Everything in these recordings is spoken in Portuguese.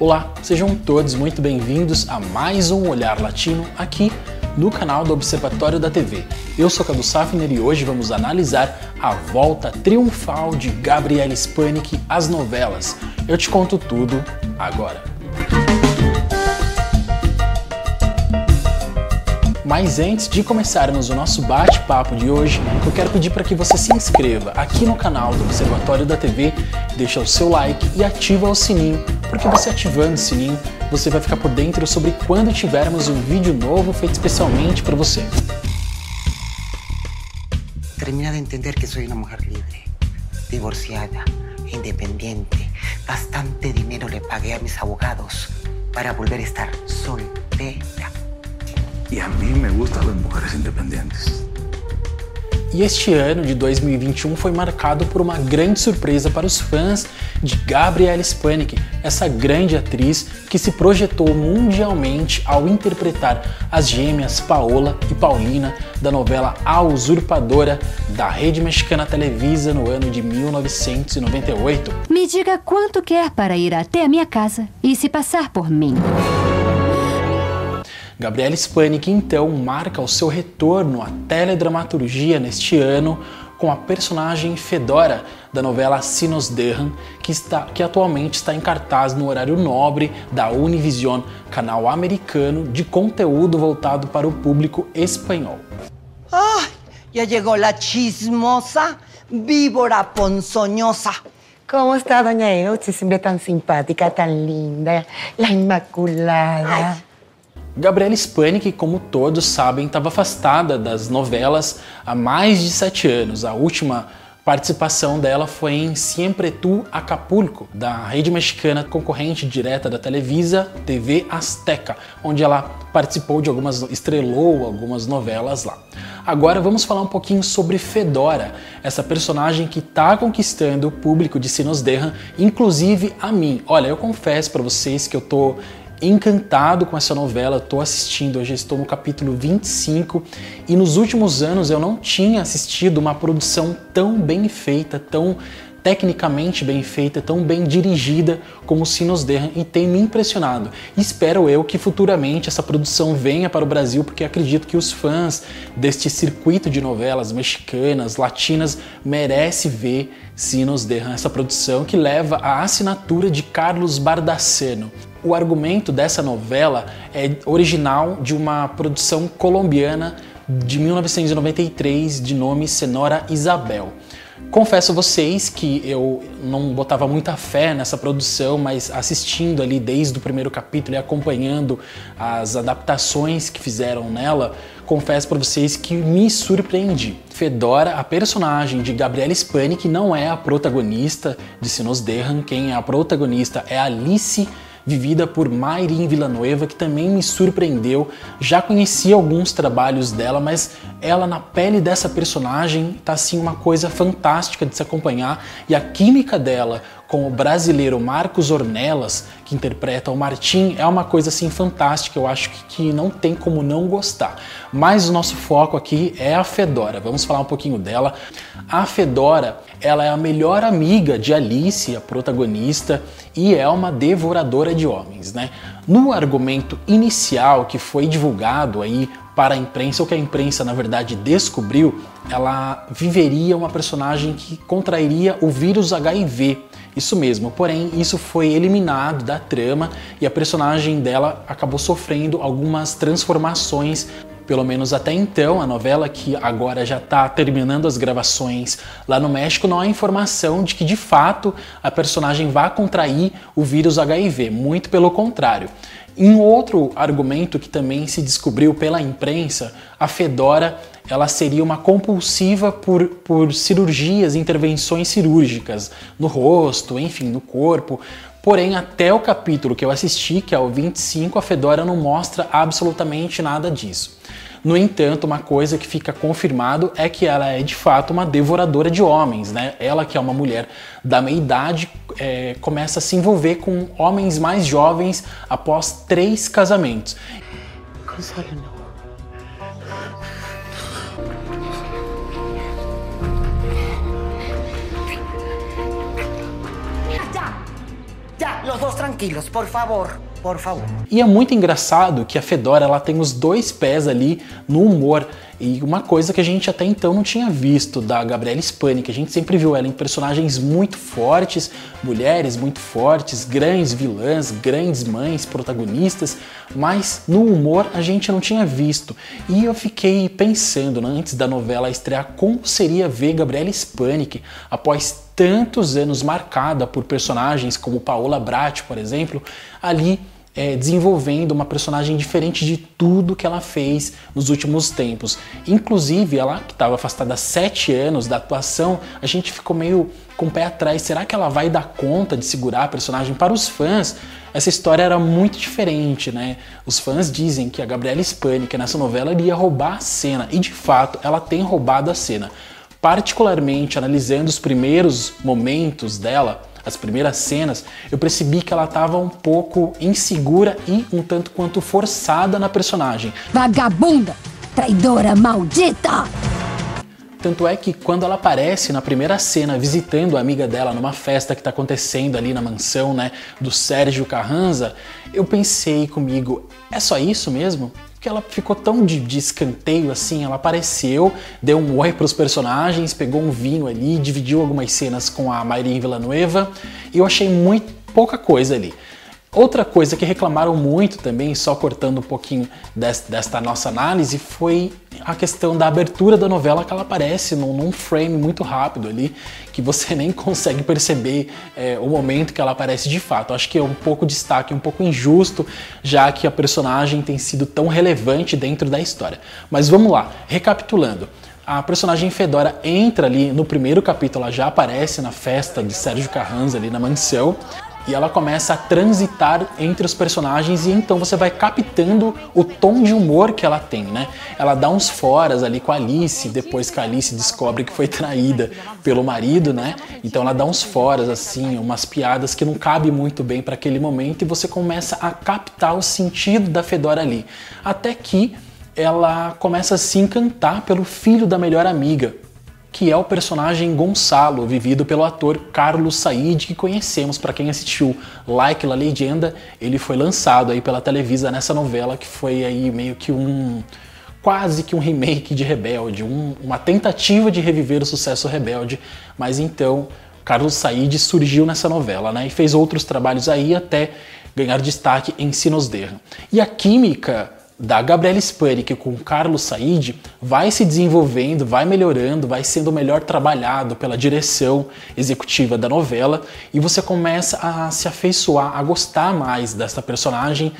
Olá, sejam todos muito bem-vindos a mais um Olhar Latino aqui no canal do Observatório da TV. Eu sou Cadu Safner e hoje vamos analisar a volta triunfal de Gabriela Spanik às novelas. Eu te conto tudo agora. Mas antes de começarmos o nosso bate-papo de hoje, eu quero pedir para que você se inscreva aqui no canal do Observatório da TV, deixa o seu like e ativa o sininho, porque você ativando o sininho, você vai ficar por dentro sobre quando tivermos um vídeo novo feito especialmente para você. Termina de entender que soy una mujer libre, divorciada, independiente. Bastante dinero le pagué a mis abogados para volver a estar soltera. Y a mí me gustan las mujeres independientes. E este ano de 2021 foi marcado por uma grande surpresa para os fãs de Gabrielle Spanik, essa grande atriz que se projetou mundialmente ao interpretar as gêmeas Paola e Paulina da novela A Usurpadora da rede mexicana Televisa no ano de 1998. Me diga quanto quer para ir até a minha casa e se passar por mim. Gabriela Spanik então marca o seu retorno à teledramaturgia neste ano com a personagem Fedora da novela Sinos Derran, que, está, que atualmente está em cartaz no horário nobre da Univision, canal americano de conteúdo voltado para o público espanhol. ¡Ay! Ya llegó la chismosa, víbora ponzoñosa. ¿Cómo está, doña Eva? Usted siempre tan simpática, tan linda, la inmaculada. Gabriela Spanik, como todos sabem, estava afastada das novelas há mais de sete anos. A última participação dela foi em Siempre Tu Acapulco, da rede mexicana concorrente direta da Televisa TV Azteca, onde ela participou de algumas, estrelou algumas novelas lá. Agora vamos falar um pouquinho sobre Fedora, essa personagem que está conquistando o público de Sinos Derran, inclusive a mim. Olha, eu confesso para vocês que eu tô encantado com essa novela, estou assistindo, já estou no capítulo 25 e nos últimos anos eu não tinha assistido uma produção tão bem feita, tão tecnicamente bem feita, tão bem dirigida como Sinos Derran e tem me impressionado. Espero eu que futuramente essa produção venha para o Brasil, porque acredito que os fãs deste circuito de novelas mexicanas, latinas, merece ver Sinos Derran, essa produção que leva a assinatura de Carlos Bardaceno. O argumento dessa novela é original de uma produção colombiana de 1993 de nome Senhora Isabel. Confesso a vocês que eu não botava muita fé nessa produção, mas assistindo ali desde o primeiro capítulo e acompanhando as adaptações que fizeram nela, confesso para vocês que me surpreendi. Fedora, a personagem de Gabriela Spanik, não é a protagonista de Sinos Derran, quem é a protagonista é Alice vivida por Mayrin Villanueva, que também me surpreendeu. Já conhecia alguns trabalhos dela, mas ela na pele dessa personagem tá assim uma coisa fantástica de se acompanhar e a química dela com o brasileiro Marcos Ornelas, que interpreta o Martim, é uma coisa assim fantástica, eu acho que, que não tem como não gostar. Mas o nosso foco aqui é a Fedora, vamos falar um pouquinho dela. A Fedora, ela é a melhor amiga de Alice, a protagonista, e é uma devoradora de homens, né? No argumento inicial que foi divulgado aí para a imprensa, ou que a imprensa na verdade descobriu, ela viveria uma personagem que contrairia o vírus HIV. Isso mesmo, porém isso foi eliminado da trama e a personagem dela acabou sofrendo algumas transformações pelo menos até então, a novela que agora já está terminando as gravações lá no México, não há informação de que de fato a personagem vá contrair o vírus HIV, muito pelo contrário. Em outro argumento que também se descobriu pela imprensa, a Fedora ela seria uma compulsiva por, por cirurgias, intervenções cirúrgicas no rosto, enfim, no corpo. Porém, até o capítulo que eu assisti, que é o 25, a Fedora não mostra absolutamente nada disso. No entanto, uma coisa que fica confirmado é que ela é de fato uma devoradora de homens, né? Ela que é uma mulher da meia idade é, começa a se envolver com homens mais jovens após três casamentos. ¡Ya! ¡Ya! Dos tranquilos, por favor, por favor. E é muito engraçado que a Fedora ela tem os dois pés ali no humor. E uma coisa que a gente até então não tinha visto da Gabriela Spanik, a gente sempre viu ela em personagens muito fortes, mulheres muito fortes, grandes vilãs, grandes mães, protagonistas, mas no humor a gente não tinha visto. E eu fiquei pensando, né, antes da novela estrear, como seria ver Gabriela Spanik após tantos anos marcada por personagens como Paola Brat, por exemplo, ali é, desenvolvendo uma personagem diferente de tudo que ela fez nos últimos tempos. Inclusive, ela que estava afastada há sete anos da atuação, a gente ficou meio com o pé atrás. Será que ela vai dar conta de segurar a personagem? Para os fãs, essa história era muito diferente, né? Os fãs dizem que a Gabriela Spanik nessa novela iria roubar a cena, e de fato ela tem roubado a cena. Particularmente analisando os primeiros momentos dela, as primeiras cenas, eu percebi que ela estava um pouco insegura e um tanto quanto forçada na personagem. Vagabunda! Traidora maldita! Tanto é que quando ela aparece na primeira cena visitando a amiga dela numa festa que está acontecendo ali na mansão, né, do Sérgio Carranza, eu pensei comigo, é só isso mesmo? Que ela ficou tão de, de, escanteio assim. Ela apareceu, deu um oi para os personagens, pegou um vinho ali, dividiu algumas cenas com a Mayrin Villanueva e eu achei muito pouca coisa ali. Outra coisa que reclamaram muito também, só cortando um pouquinho desta, nossa análise, foi a questão da abertura da novela que ela aparece num, num frame muito rápido ali, que você nem consegue perceber é, o momento que ela aparece de fato. Acho que é um pouco destaque, um pouco injusto, já que a personagem tem sido tão relevante dentro da história. Mas vamos lá, recapitulando. A personagem Fedora entra ali no primeiro capítulo, ela já aparece na festa de Sérgio Carranza ali na mansão e ela começa a transitar entre os personagens e então você vai captando o tom de humor que ela tem, né? Ela dá uns foras ali com a Alice, depois que a Alice descobre que foi traída pelo marido, né? Então ela dá uns foras assim, umas piadas que não cabe muito bem para aquele momento e você começa a captar o sentido da Fedora ali, até que ela começa a se encantar pelo filho da melhor amiga, que é o personagem Gonçalo, vivido pelo ator Carlos Said, que conhecemos. Para quem assistiu Like La Legenda, ele foi lançado aí pela Televisa nessa novela que foi aí meio que um quase que um remake de Rebelde, um, uma tentativa de reviver o sucesso Rebelde, mas então Carlos Said surgiu nessa novela, né, e fez outros trabalhos aí até ganhar destaque em Sinos Derra. E a química da Gabriela Spanik com Carlos Said vai se desenvolvendo, vai melhorando, vai sendo melhor trabalhado pela direção executiva da novela e você começa a se afeiçoar, a gostar mais dessa personagem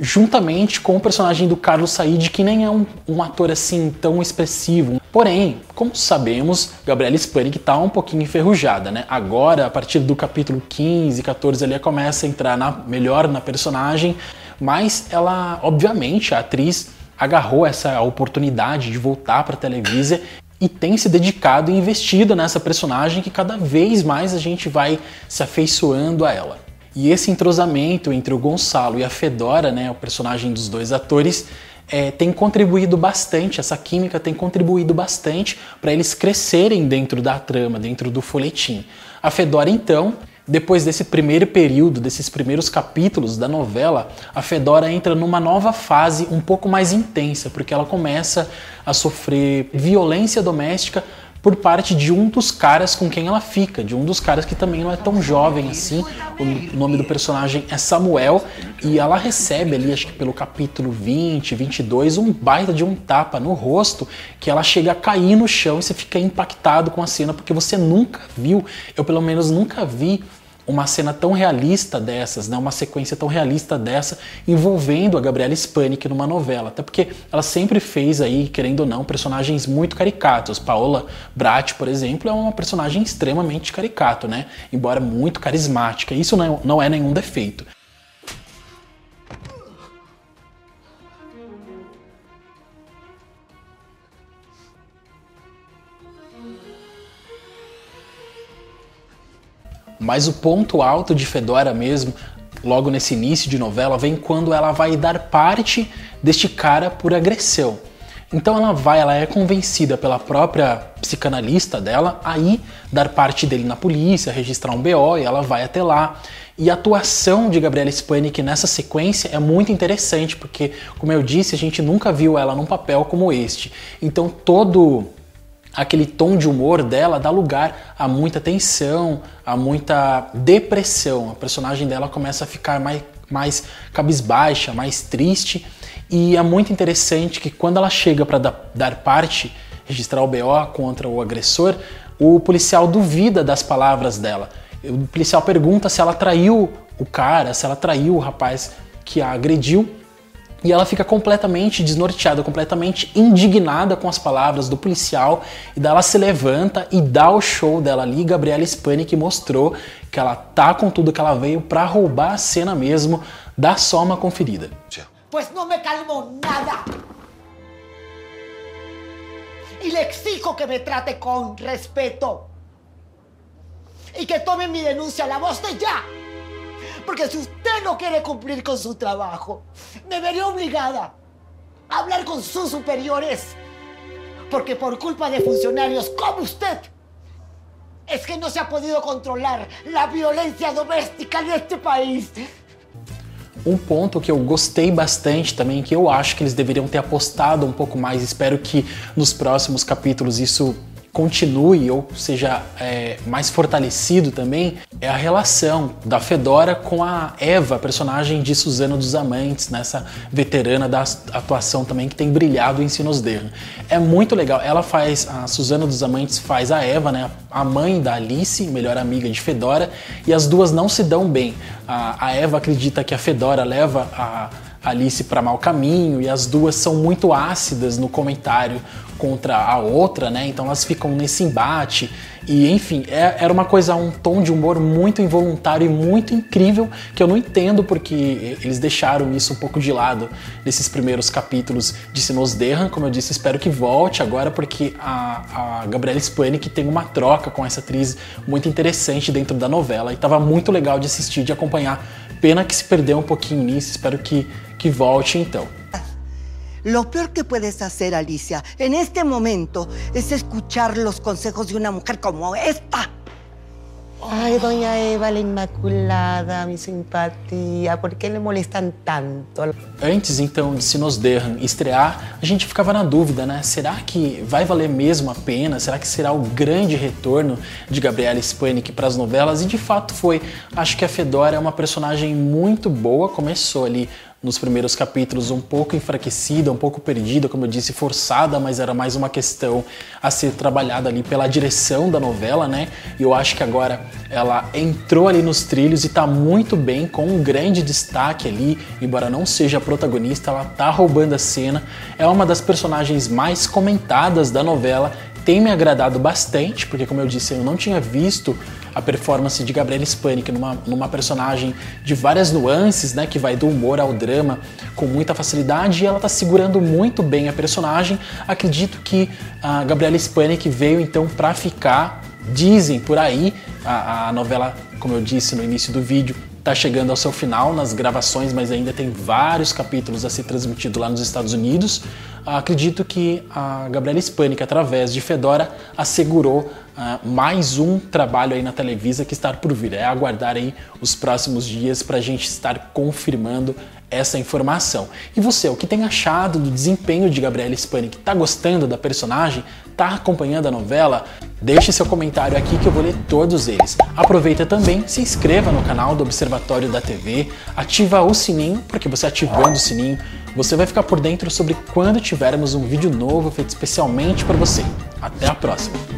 juntamente com o personagem do Carlos Said, que nem é um, um ator assim tão expressivo. Porém, como sabemos, Gabriela Spanik está um pouquinho enferrujada, né? Agora, a partir do capítulo 15, 14, ali começa a entrar na, melhor na personagem, mas ela, obviamente, a atriz agarrou essa oportunidade de voltar para a Televisa e tem se dedicado e investido nessa personagem que cada vez mais a gente vai se afeiçoando a ela. E esse entrosamento entre o Gonçalo e a Fedora, né, o personagem dos dois atores, é, tem contribuído bastante, essa química tem contribuído bastante para eles crescerem dentro da trama, dentro do folhetim. A Fedora, então, depois desse primeiro período, desses primeiros capítulos da novela, a Fedora entra numa nova fase um pouco mais intensa, porque ela começa a sofrer violência doméstica por parte de um dos caras com quem ela fica, de um dos caras que também não é tão jovem assim. O nome do personagem é Samuel e ela recebe ali, acho que pelo capítulo 20, 22, um baita de um tapa no rosto que ela chega a cair no chão e você fica impactado com a cena porque você nunca viu, eu pelo menos nunca vi uma cena tão realista dessas, né, uma sequência tão realista dessa envolvendo a Gabriela Spanik numa novela, até porque ela sempre fez aí, querendo ou não, personagens muito caricatos. Paola Brat, por exemplo, é uma personagem extremamente caricato, né, embora muito carismática. Isso não é, não é nenhum defeito. Mas o ponto alto de Fedora mesmo, logo nesse início de novela, vem quando ela vai dar parte deste cara por agressão. Então ela vai, ela é convencida pela própria psicanalista dela a ir dar parte dele na polícia, registrar um BO, e ela vai até lá. E a atuação de Gabriela Spanik nessa sequência é muito interessante, porque, como eu disse, a gente nunca viu ela num papel como este. Então todo aquele tom de humor dela dá lugar a muita tensão, a muita depressão. A personagem dela começa a ficar mais, mais cabisbaixa, mais triste. E é muito interessante que quando ela chega para dar, dar parte, registrar o BO contra o agressor, o policial duvida das palavras dela. O policial pergunta se ela traiu o cara, se ela traiu o rapaz que a agrediu. E ela fica completamente desnorteada, completamente indignada com as palavras do policial. E daí ela se levanta e dá o show dela ali. Gabriela Spani que mostrou que ela tá com tudo que ela veio para roubar a cena mesmo. Dá só uma conferida. Pues no me calmo nada. Y le exijo que me trate con respeto. Y que tome mi denuncia a la voz de ya. Porque si usted no quiere cumplir con su trabajo, me veré obligada a hablar con sus superiores. Porque por culpa de funcionarios como usted, es que no se ha podido controlar la violencia doméstica en este país. Um ponto que eu gostei bastante também, que eu acho que eles deveriam ter apostado um pouco mais, espero que nos próximos capítulos isso continue ou seja é, mais fortalecido também é a relação da Fedora com a Eva, personagem de Suzano dos Amantes, nessa veterana da atuação também que tem brilhado em Sinos Derran. É muito legal. Ela faz, a Suzano dos Amantes faz a Eva, né, a mãe da Alice, melhor amiga de Fedora, e as duas não se dão bem. A, a Eva acredita que a Fedora leva a Alice para mau caminho e as duas são muito ácidas no comentário contra a outra, né? Então elas ficam nesse embate e enfim, é, era uma coisa, um tom de humor muito involuntário e muito incrível que eu não entendo porque eles deixaram isso um pouco de lado nesses primeiros capítulos de Sinos Derran. Como eu disse, espero que volte agora porque a, a Gabriela Spanik tem uma troca com essa atriz muito interessante dentro da novela e estava muito legal de assistir, de acompanhar. Pena que se perdeu um pouquinho nisso, espero que, que volte então. Lo peor que puedes hacer, Alicia, en este momento, es escuchar los consejos de una mujer como esta. Ay, doña Eva, la Inmaculada, mi simpatía, ¿por qué le molestan tanto? Antes, então, de Se Nos Derram estrear, a gente ficava na dúvida, né? Será que vai valer mesmo a pena? Será que será o grande retorno de Gabriela Spanik para as novelas? E de fato foi. Acho que a Fedora é uma personagem muito boa, começou ali nos primeiros capítulos um pouco enfraquecida, um pouco perdida, como eu disse, forçada, mas era mais uma questão a ser trabalhada ali pela direção da novela, né? E eu acho que agora ela entrou ali nos trilhos e tá muito bem, com um grande destaque ali, embora não seja a protagonista, ela tá roubando a cena. É uma das personagens mais comentadas da novela, tem me agradado bastante, porque como eu disse, eu não tinha visto a performance de Gabriela Spanik numa, numa personagem de várias nuances, né, que vai do humor ao drama com muita facilidade e ela está segurando muito bem a personagem. Acredito que a Gabriela Spanik veio então para ficar. Dizem por aí, a, a novela, como eu disse no início do vídeo, está chegando ao seu final nas gravações, mas ainda tem vários capítulos a ser transmitido lá nos Estados Unidos. Acredito que a Gabriela Spanik, através de Fedora, assegurou uh, mais um trabalho aí na Televisa que está por vir. É aguardar aí os próximos dias para a gente estar confirmando essa informação. E você, o que tem achado do desempenho de Gabriela Spanik? Tá gostando da personagem? Tá acompanhando a novela? Deixe seu comentário aqui que eu vou ler todos eles. Aproveita também, se inscreva no canal do Observatório da TV, ativa o sininho, porque você ativando o sininho, você vai ficar por dentro sobre quando tivermos um vídeo novo feito especialmente para você. Até a próxima!